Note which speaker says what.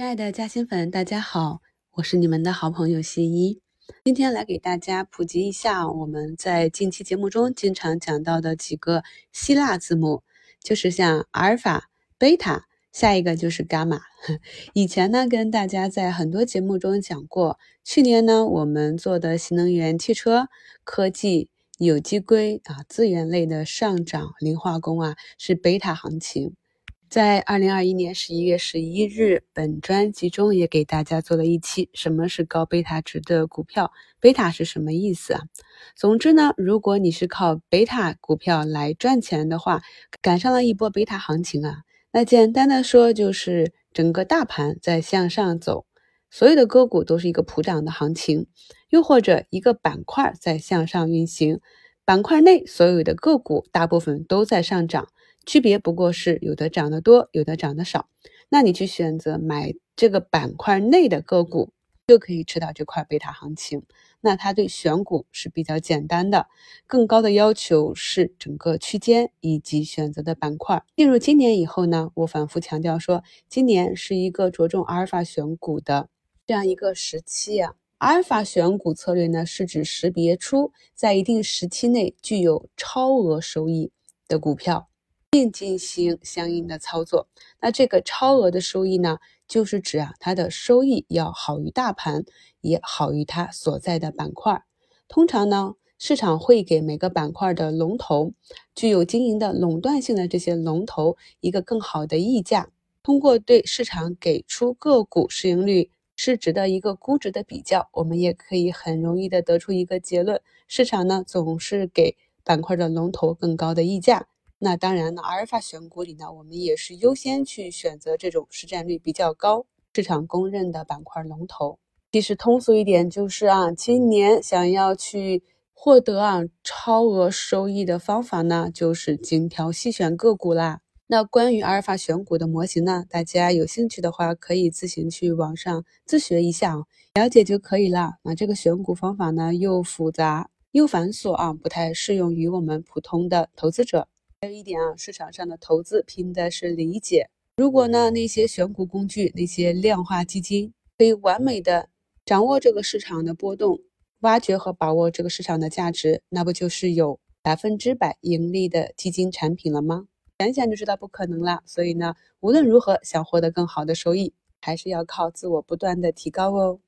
Speaker 1: 亲爱的嘉兴粉，大家好，我是你们的好朋友谢一。今天来给大家普及一下我们在近期节目中经常讲到的几个希腊字母，就是像阿尔法、贝塔，下一个就是伽马。以前呢，跟大家在很多节目中讲过，去年呢，我们做的新能源汽车、科技、有机硅啊，资源类的上涨，磷化工啊，是贝塔行情。在二零二一年十一月十一日，本专辑中也给大家做了一期什么是高贝塔值的股票，贝塔是什么意思啊？总之呢，如果你是靠贝塔股票来赚钱的话，赶上了一波贝塔行情啊，那简单的说就是整个大盘在向上走，所有的个股都是一个普涨的行情，又或者一个板块在向上运行，板块内所有的个股大部分都在上涨。区别不过是有的涨得多，有的涨得少。那你去选择买这个板块内的个股，就可以吃到这块贝塔行情。那它对选股是比较简单的，更高的要求是整个区间以及选择的板块。进入今年以后呢，我反复强调说，今年是一个着重阿尔法选股的这样一个时期啊。阿尔法选股策略呢，是指识别出在一定时期内具有超额收益的股票。并进行相应的操作。那这个超额的收益呢，就是指啊，它的收益要好于大盘，也好于它所在的板块。通常呢，市场会给每个板块的龙头，具有经营的垄断性的这些龙头一个更好的溢价。通过对市场给出个股市盈率、市值的一个估值的比较，我们也可以很容易的得出一个结论：市场呢总是给板块的龙头更高的溢价。那当然呢，阿尔法选股里呢，我们也是优先去选择这种市占率比较高、市场公认的板块龙头。其实通俗一点就是啊，今年想要去获得啊超额收益的方法呢，就是精挑细选个股啦。那关于阿尔法选股的模型呢，大家有兴趣的话，可以自行去网上自学一下，了解就可以了。那这个选股方法呢，又复杂又繁琐啊，不太适用于我们普通的投资者。还有一点啊，市场上的投资拼的是理解。如果呢，那些选股工具、那些量化基金可以完美的掌握这个市场的波动，挖掘和把握这个市场的价值，那不就是有百分之百盈利的基金产品了吗？想想就知道不可能了。所以呢，无论如何想获得更好的收益，还是要靠自我不断的提高哦。